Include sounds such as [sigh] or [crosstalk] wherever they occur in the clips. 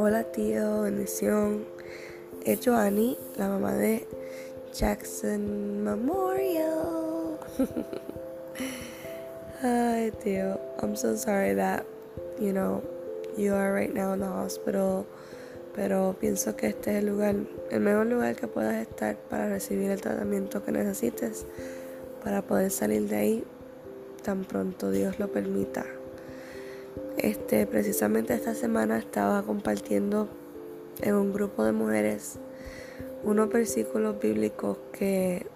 Hola tío, bendición. Es Joanny, la mamá de Jackson Memorial. [laughs] Ay tío, I'm so sorry that, you know, you are right now in the hospital. Pero pienso que este es el lugar, el mejor lugar que puedas estar para recibir el tratamiento que necesites, para poder salir de ahí tan pronto Dios lo permita. Este, precisamente esta semana estaba compartiendo en un grupo de mujeres unos versículos bíblicos que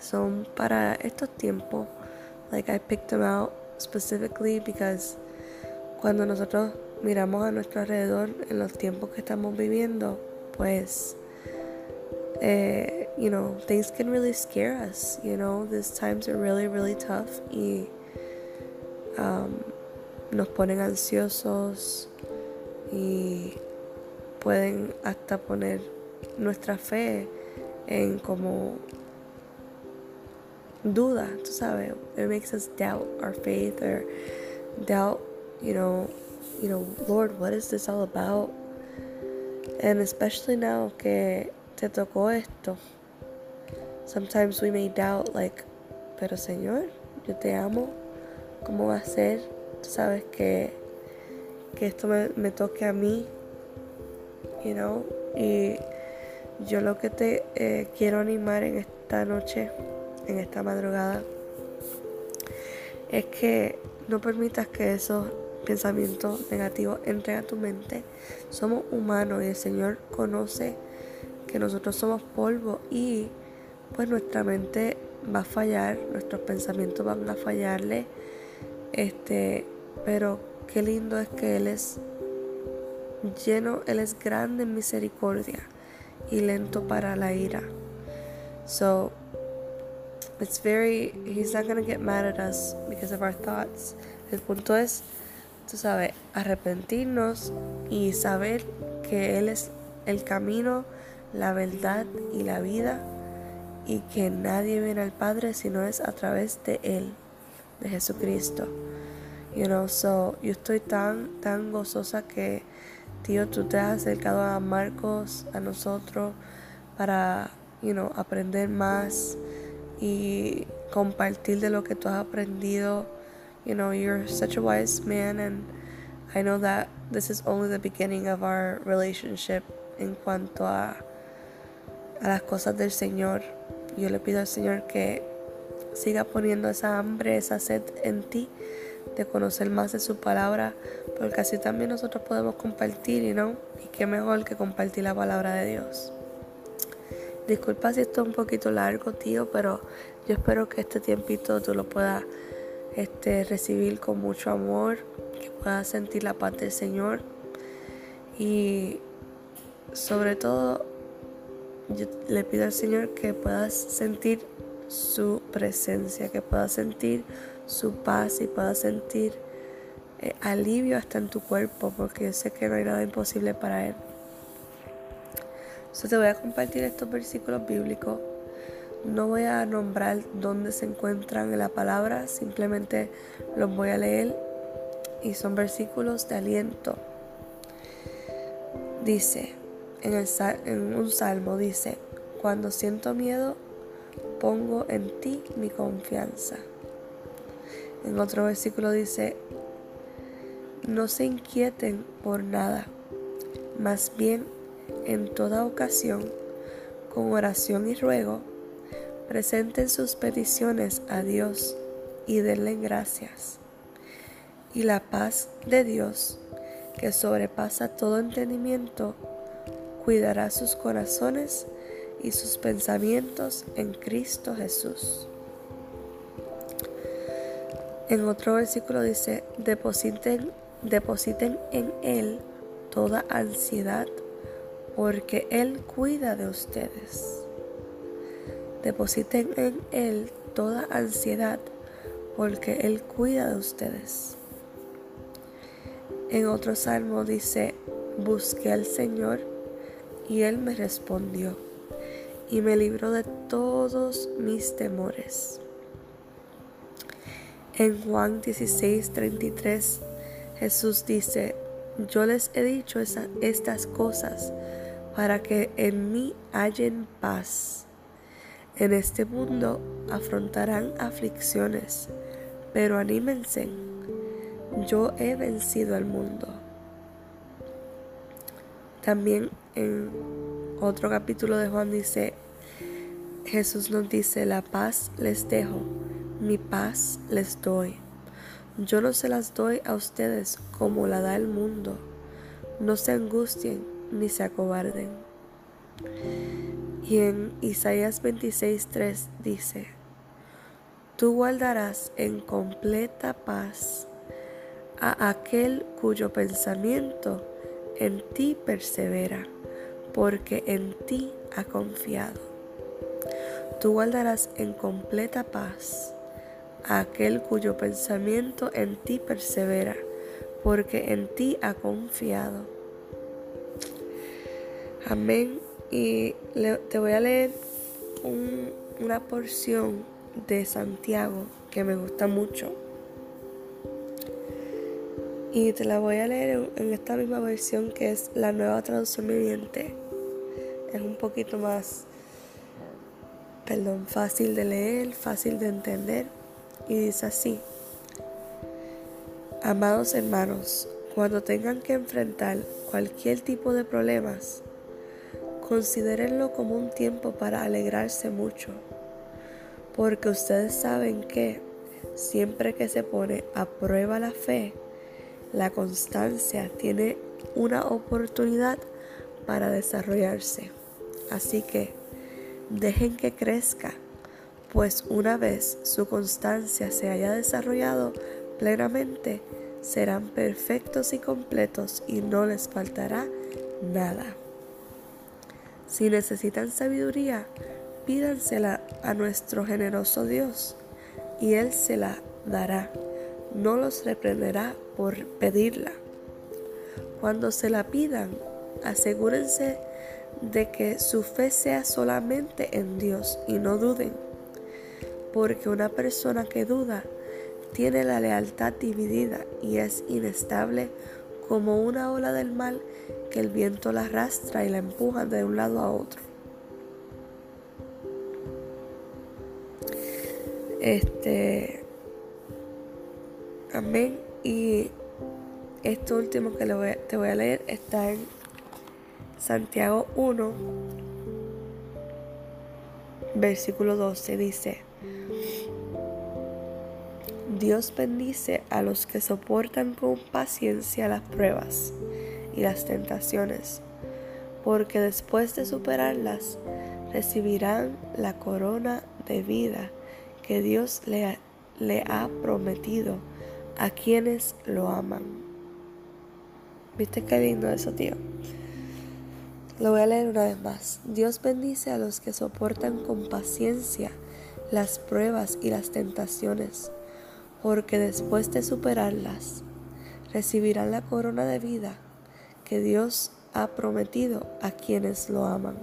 son para estos tiempos. Like I picked them out specifically because cuando nosotros miramos a nuestro alrededor en los tiempos que estamos viviendo, pues eh, you know, things can really scare us. You know, these times are really, really tough y um, nos ponen ansiosos y pueden hasta poner nuestra fe en como duda, tú sabes. It makes us doubt our faith or doubt, you know, you know, Lord, what is this all about? And especially now que te tocó esto. Sometimes we may doubt like, pero Señor, yo te amo. ¿Cómo va a ser? Sabes que, que esto me, me toque a mí. You know? Y yo lo que te eh, quiero animar en esta noche, en esta madrugada, es que no permitas que esos pensamientos negativos entren a tu mente. Somos humanos y el Señor conoce que nosotros somos polvo y pues nuestra mente va a fallar, nuestros pensamientos van a fallarle. Este, pero qué lindo es que Él es lleno, Él es grande en misericordia y lento para la ira. So it's very he's not gonna get mad at us because of our thoughts. El punto es, tú sabes, arrepentirnos y saber que Él es el camino, la verdad y la vida y que nadie viene al Padre si no es a través de Él, de Jesucristo. You know, so yo estoy tan, tan gozosa que Tío, tú te has acercado a Marcos, a nosotros, para, you know, aprender más y compartir de lo que tú has aprendido. You know, you're such a wise man and I know that this is only the beginning of our relationship en cuanto a, a las cosas del Señor. Yo le pido al Señor que siga poniendo esa hambre, esa sed en ti de conocer más de su palabra, porque así también nosotros podemos compartir, ¿no? Y qué mejor que compartir la palabra de Dios. Disculpa si esto es un poquito largo, tío, pero yo espero que este tiempito tú lo puedas este, recibir con mucho amor, que puedas sentir la paz del Señor y sobre todo yo le pido al Señor que puedas sentir su presencia, que puedas sentir su paz y puedas sentir eh, alivio hasta en tu cuerpo, porque yo sé que no hay nada imposible para Él. So, te voy a compartir estos versículos bíblicos. No voy a nombrar dónde se encuentran en la palabra, simplemente los voy a leer y son versículos de aliento. Dice, en, en un salmo dice, cuando siento miedo, pongo en ti mi confianza. En otro versículo dice, no se inquieten por nada, más bien en toda ocasión, con oración y ruego, presenten sus peticiones a Dios y denle gracias. Y la paz de Dios, que sobrepasa todo entendimiento, cuidará sus corazones y sus pensamientos en Cristo Jesús. En otro versículo dice, depositen, depositen en Él toda ansiedad, porque Él cuida de ustedes. Depositen en Él toda ansiedad, porque Él cuida de ustedes. En otro salmo dice, busqué al Señor y Él me respondió y me libró de todos mis temores. En Juan 16, 33, Jesús dice, yo les he dicho estas cosas para que en mí hallen paz. En este mundo afrontarán aflicciones, pero anímense, yo he vencido al mundo. También en otro capítulo de Juan dice, Jesús nos dice, la paz les dejo, mi paz les doy. Yo no se las doy a ustedes como la da el mundo. No se angustien ni se acobarden. Y en Isaías 26:3 dice, Tú guardarás en completa paz a aquel cuyo pensamiento en ti persevera, porque en ti ha confiado. Tú guardarás en completa paz a aquel cuyo pensamiento en ti persevera, porque en ti ha confiado. Amén. Y te voy a leer una porción de Santiago que me gusta mucho. Y te la voy a leer en, esta misma versión que es la nueva traducción viviente. Es un poquito más, perdón, fácil de leer, fácil de entender. Y dice así, amados hermanos, cuando tengan que enfrentar cualquier tipo de problemas, considérenlo como un tiempo para alegrarse mucho, porque ustedes saben que siempre que se pone a prueba la fe, la constancia tiene una oportunidad para desarrollarse. Así que dejen que crezca, pues una vez su constancia se haya desarrollado plenamente, serán perfectos y completos y no les faltará nada. Si necesitan sabiduría, pídansela a nuestro generoso Dios y Él se la dará no los reprenderá por pedirla. Cuando se la pidan, asegúrense de que su fe sea solamente en Dios y no duden, porque una persona que duda tiene la lealtad dividida y es inestable como una ola del mal que el viento la arrastra y la empuja de un lado a otro. Este Amén. Y esto último que te voy a leer está en Santiago 1, versículo 12. Dice, Dios bendice a los que soportan con paciencia las pruebas y las tentaciones, porque después de superarlas recibirán la corona de vida que Dios le, ha prometido a quienes lo aman. ¿Viste qué lindo eso, tío? Lo voy a leer una vez más. Dios bendice a los que soportan con paciencia las pruebas y las tentaciones, porque después de superarlas, recibirán la corona de vida que Dios ha prometido a quienes lo aman.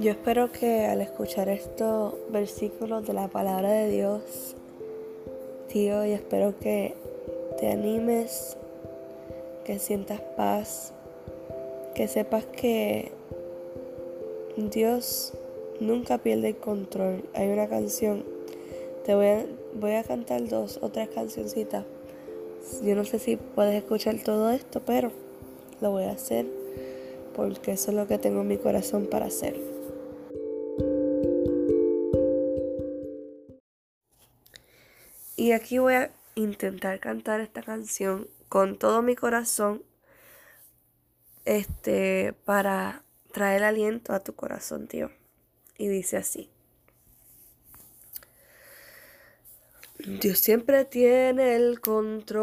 Yo espero que al escuchar estos versículos de la palabra de Dios, y espero que te animes, que sientas paz, que sepas que Dios nunca pierde el control. Hay una canción, te voy a, voy a cantar dos o tres cancioncitas. Yo no sé si puedes escuchar todo esto, pero lo voy a hacer porque eso es lo que tengo en mi corazón para hacer. Y aquí voy a intentar cantar esta canción con todo mi corazón este para traer aliento a tu corazón, tío. Y dice así. Dios siempre tiene el control.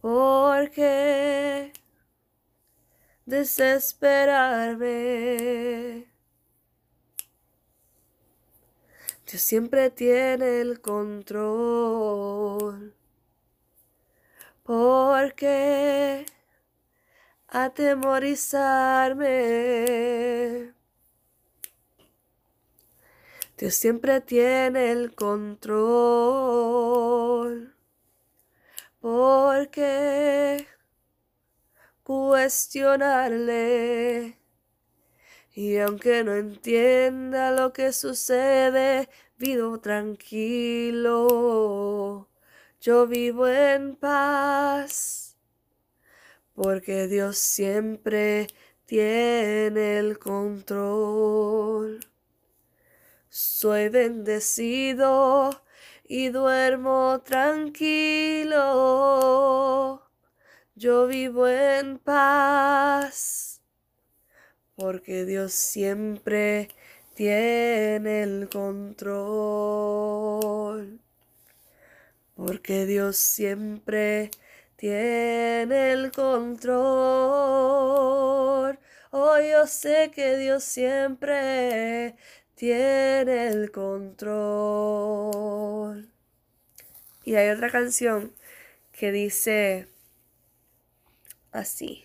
Porque desesperarme Dios siempre tiene el control. Porque atemorizarme. Dios siempre tiene el control. porque cuestionarle. Y aunque no entienda lo que sucede, vivo tranquilo. Yo vivo en paz, porque Dios siempre tiene el control. Soy bendecido y duermo tranquilo. Yo vivo en paz, porque Dios siempre tiene el control. Porque Dios siempre tiene el control. Oh, yo sé que Dios siempre tiene el control. Y hay otra canción que dice así.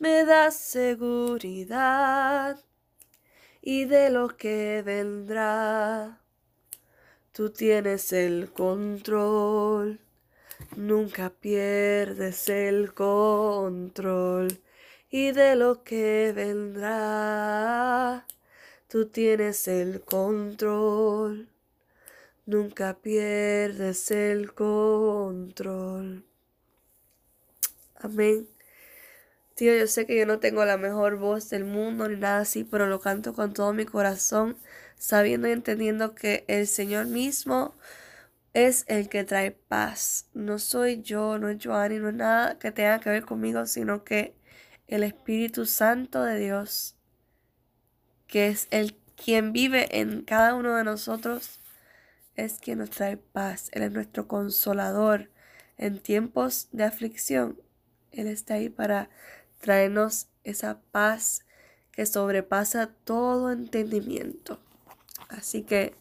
me da seguridad y de lo que vendrá. Tú tienes el control, nunca pierdes el control y de lo que vendrá. Tú tienes el control, nunca pierdes el control. Amén. Yo sé que yo no tengo la mejor voz del mundo ni nada así, pero lo canto con todo mi corazón, sabiendo y entendiendo que el Señor mismo es el que trae paz. No soy yo, no es Joanny, no es nada que tenga que ver conmigo, sino que el Espíritu Santo de Dios, que es el quien vive en cada uno de nosotros, es quien nos trae paz. Él es nuestro consolador en tiempos de aflicción. Él está ahí para traernos esa paz que sobrepasa todo entendimiento. Así que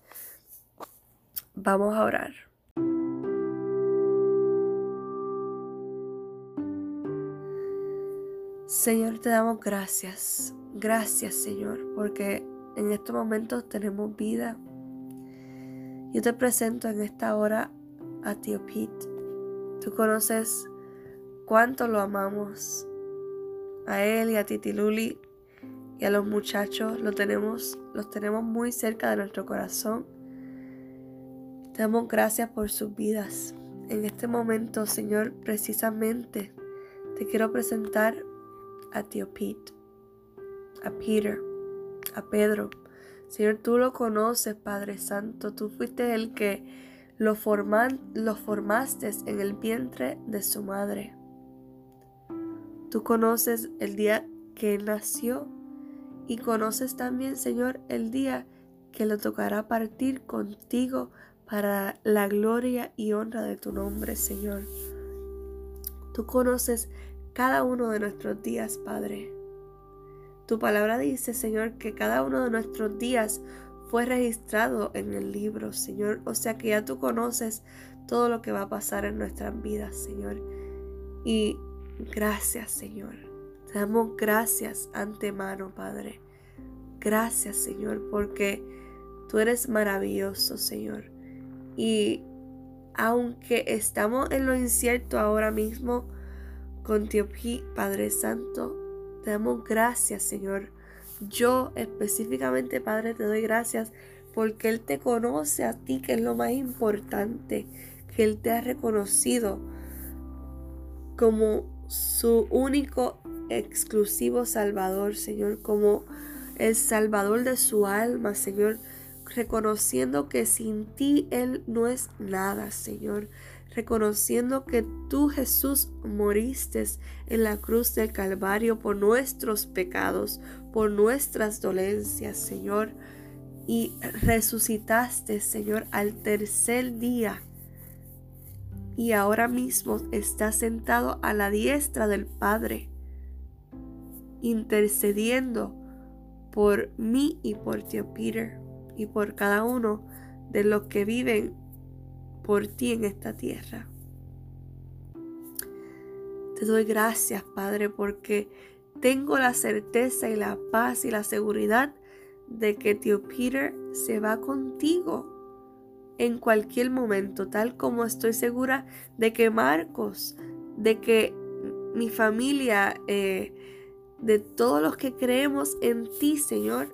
vamos a orar. Señor, te damos gracias. Gracias, Señor, porque en estos momentos tenemos vida. Yo te presento en esta hora a Tío Pete. Tú conoces cuánto lo amamos, a él y a Titi Luli y a los muchachos lo tenemos, los tenemos muy cerca de nuestro corazón. Te damos gracias por sus vidas. En este momento, Señor, precisamente te quiero presentar a Tío Pete, a Peter, a Pedro. Señor, tú lo conoces, Padre Santo. Tú fuiste el que lo, forman, lo formaste en el vientre de su madre. Tú conoces el día que nació y conoces también, Señor, el día que le tocará partir contigo para la gloria y honra de tu nombre, Señor. Tú conoces cada uno de nuestros días, Padre. Tu palabra dice, Señor, que cada uno de nuestros días fue registrado en el libro, Señor. O sea que ya tú conoces todo lo que va a pasar en nuestras vidas, Señor. Y Gracias, Señor. Te damos gracias antemano, Padre. Gracias, Señor, porque tú eres maravilloso, Señor. Y aunque estamos en lo incierto ahora mismo, con Teopí, Padre Santo, te damos gracias, Señor. Yo específicamente, Padre, te doy gracias porque Él te conoce a ti, que es lo más importante, que Él te ha reconocido como su único exclusivo Salvador, Señor, como el Salvador de su alma, Señor, reconociendo que sin ti Él no es nada, Señor, reconociendo que tú Jesús moriste en la cruz del Calvario por nuestros pecados, por nuestras dolencias, Señor, y resucitaste, Señor, al tercer día y ahora mismo está sentado a la diestra del Padre, intercediendo por mí y por tío Peter y por cada uno de los que viven por ti en esta tierra. Te doy gracias, Padre, porque tengo la certeza y la paz y la seguridad de que tío Peter se va contigo en cualquier momento, tal como estoy segura de que Marcos, de que mi familia, eh, de todos los que creemos en ti, Señor,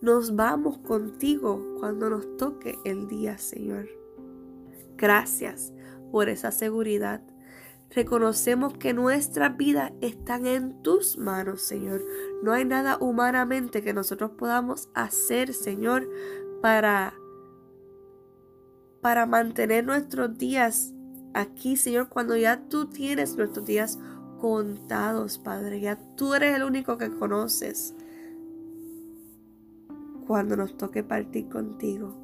nos vamos contigo cuando nos toque el día, Señor. Gracias por esa seguridad. Reconocemos que nuestras vidas están en tus manos, Señor. No hay nada humanamente que nosotros podamos hacer, Señor, para para mantener nuestros días aquí, Señor, cuando ya tú tienes nuestros días contados, Padre. Ya tú eres el único que conoces cuando nos toque partir contigo.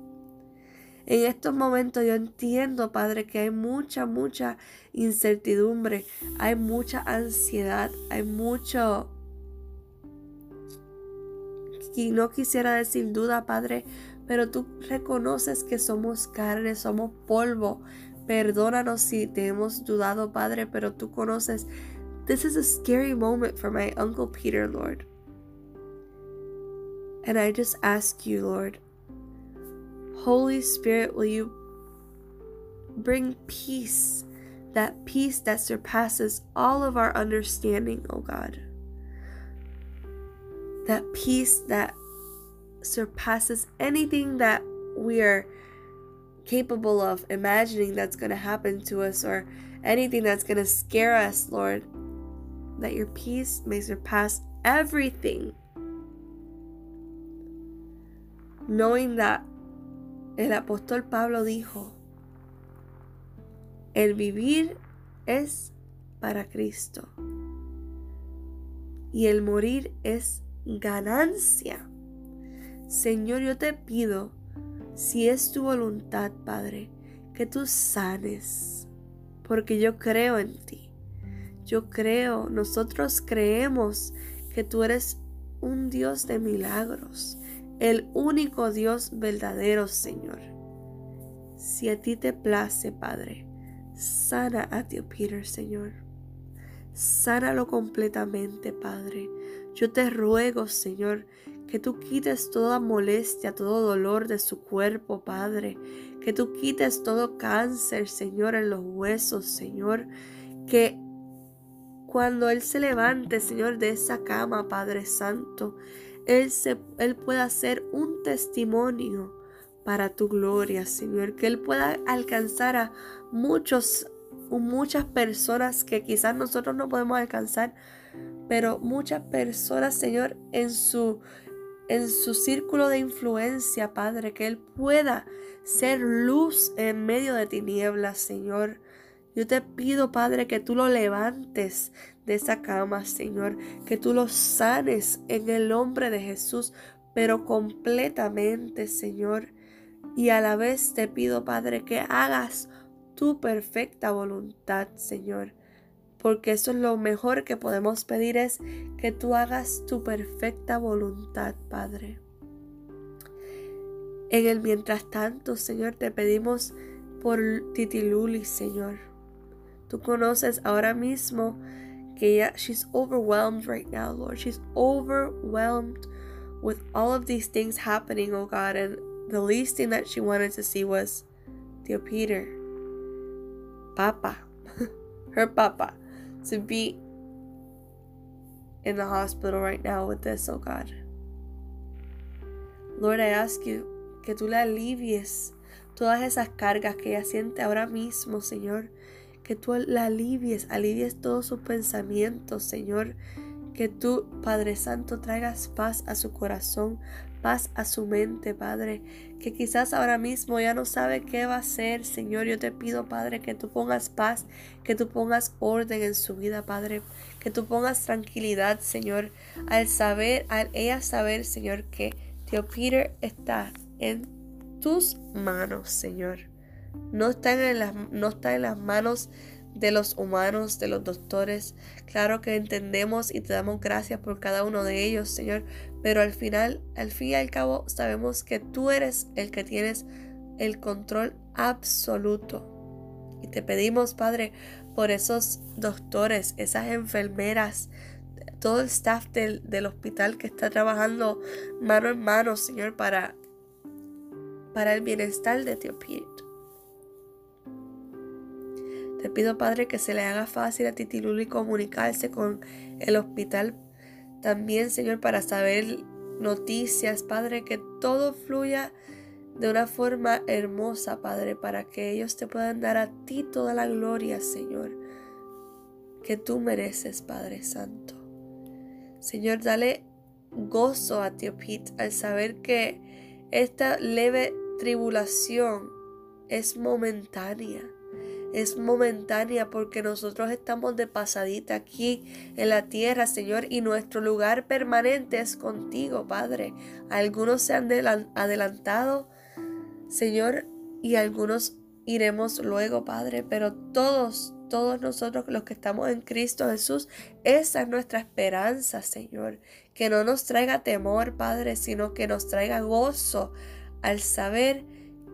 En estos momentos yo entiendo, Padre, que hay mucha, mucha incertidumbre, hay mucha ansiedad, hay mucho... Y no quisiera decir duda, Padre, pero tú reconoces que somos carne, somos polvo. Perdónanos si te hemos dudado, Padre, pero tú conoces. This is a scary moment for my Uncle Peter, Lord. And I just ask you, Lord, Holy Spirit, will you bring peace, that peace that surpasses all of our understanding, oh God? That peace that surpasses anything that we are capable of imagining that's going to happen to us or anything that's going to scare us, Lord. That your peace may surpass everything. Knowing that el apóstol Pablo dijo, el vivir es para Cristo y el morir es ganancia. Señor, yo te pido, si es tu voluntad, Padre, que tú sanes, porque yo creo en ti. Yo creo, nosotros creemos que tú eres un Dios de milagros, el único Dios verdadero, Señor. Si a ti te place, Padre, sana a tío Peter, Señor. Sánalo completamente, Padre. Yo te ruego, Señor, que tú quites toda molestia, todo dolor de su cuerpo, Padre. Que tú quites todo cáncer, Señor, en los huesos, Señor. Que cuando Él se levante, Señor, de esa cama, Padre Santo, Él, se, él pueda ser un testimonio para tu gloria, Señor. Que Él pueda alcanzar a muchos, muchas personas que quizás nosotros no podemos alcanzar, pero muchas personas, Señor, en su en su círculo de influencia, Padre, que Él pueda ser luz en medio de tinieblas, Señor. Yo te pido, Padre, que tú lo levantes de esa cama, Señor, que tú lo sanes en el nombre de Jesús, pero completamente, Señor. Y a la vez te pido, Padre, que hagas tu perfecta voluntad, Señor porque eso es lo mejor que podemos pedir es que tú hagas tu perfecta voluntad, Padre. En el mientras tanto, Señor, te pedimos por Titiluli, Señor. Tú conoces ahora mismo que ella, she's overwhelmed right now, Lord. She's overwhelmed with all of these things happening, oh God. And the least thing that she wanted to see was Tío Peter, Papa, [laughs] her Papa. To be in the hospital right now with this, oh God. Lord, I ask you que tú le alivies todas esas cargas que ella siente ahora mismo, Señor. Que tú la alivies, alivies todos sus pensamientos, Señor. Que tú, Padre Santo, traigas paz a su corazón, paz a su mente, Padre, que quizás ahora mismo ya no sabe qué va a hacer, Señor. Yo te pido, Padre, que tú pongas paz, que tú pongas orden en su vida, Padre, que tú pongas tranquilidad, Señor, al saber, al ella saber, Señor, que Tío Peter está en tus manos, Señor. No está en las, no está en las manos de los humanos, de los doctores. Claro que entendemos y te damos gracias por cada uno de ellos, Señor, pero al final, al fin y al cabo, sabemos que tú eres el que tienes el control absoluto. Y te pedimos, Padre, por esos doctores, esas enfermeras, todo el staff del, hospital que está trabajando mano en mano, Señor, para, para el bienestar de Pete. Te pido, Padre, que se le haga fácil a Titi Luli comunicarse con el hospital también, Señor, para saber noticias, Padre, que todo fluya de una forma hermosa, Padre, para que ellos te puedan dar a ti toda la gloria, Señor, que tú mereces, Padre Santo. Señor, dale gozo a Tío Pete al saber que esta leve tribulación es momentánea es momentánea porque nosotros estamos de pasadita aquí en la tierra, Señor, y nuestro lugar permanente es contigo, Padre. Algunos se han adelantado, Señor, y algunos iremos luego, Padre, pero todos, todos nosotros los que estamos en Cristo Jesús, esa es nuestra esperanza, Señor. Que no nos traiga temor, Padre, sino que nos traiga gozo al saber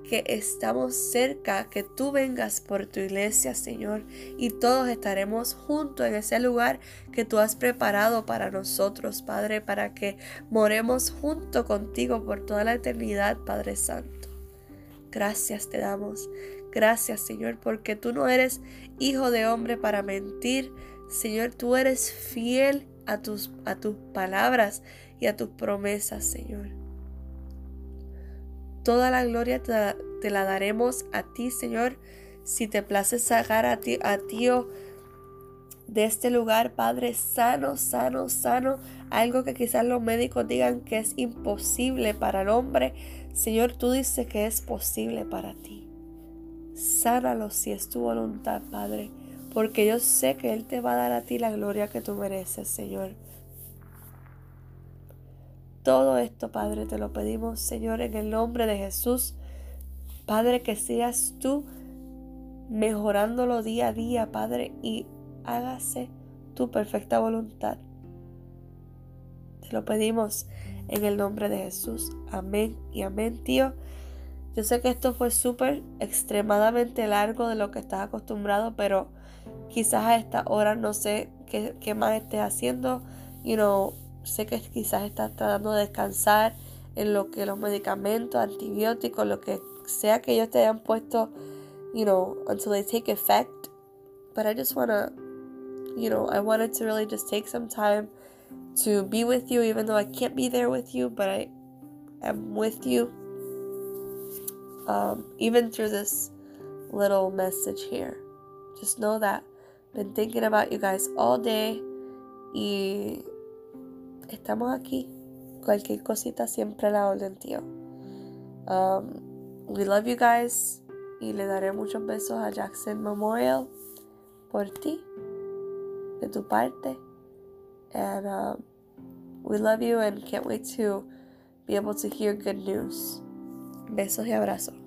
que estamos cerca, que tú vengas por tu iglesia, Señor, y todos estaremos juntos en ese lugar que tú has preparado para nosotros, Padre, para que moremos junto contigo por toda la eternidad, Padre Santo. Gracias te damos. Gracias, Señor, porque tú no eres hijo de hombre para mentir. Señor, tú eres fiel a tus, a tus palabras y a tus promesas, Señor. Toda la gloria te, la daremos a ti, Señor. Si te place sacar a ti, a tío de este lugar, Padre, sano, sano, sano. Algo que quizás los médicos digan que es imposible para el hombre. Señor, tú dices que es posible para ti. Sánalo si es tu voluntad, Padre. Porque yo sé que Él te va a dar a ti la gloria que tú mereces, Señor. Todo esto, Padre, te lo pedimos, Señor, en el nombre de Jesús. Padre, que seas tú mejorándolo día a día, Padre, y hágase tu perfecta voluntad. Te lo pedimos en el nombre de Jesús. Amén y amén, tío. Yo sé que esto fue súper extremadamente largo de lo que estás acostumbrado, pero quizás a esta hora no sé qué, qué más estés haciendo. You know, sé que quizás estás tratando de descansar en lo que los medicamentos, antibióticos, lo que sea que ellos te hayan puesto, you know, until they take effect. But I just want to, you know, I wanted to really just take some time to be with you, even though I can't be there with you, but I am with you. Um, even through this little message here. Just know that I've been thinking about you guys all day. Y estamos aquí. Cualquier cosita siempre la orden, tío. Um, we love you guys. Y le daré muchos besos a Jackson Memorial por ti, de tu parte. And um, we love you and can't wait to be able to hear good news. Besos y abrazos.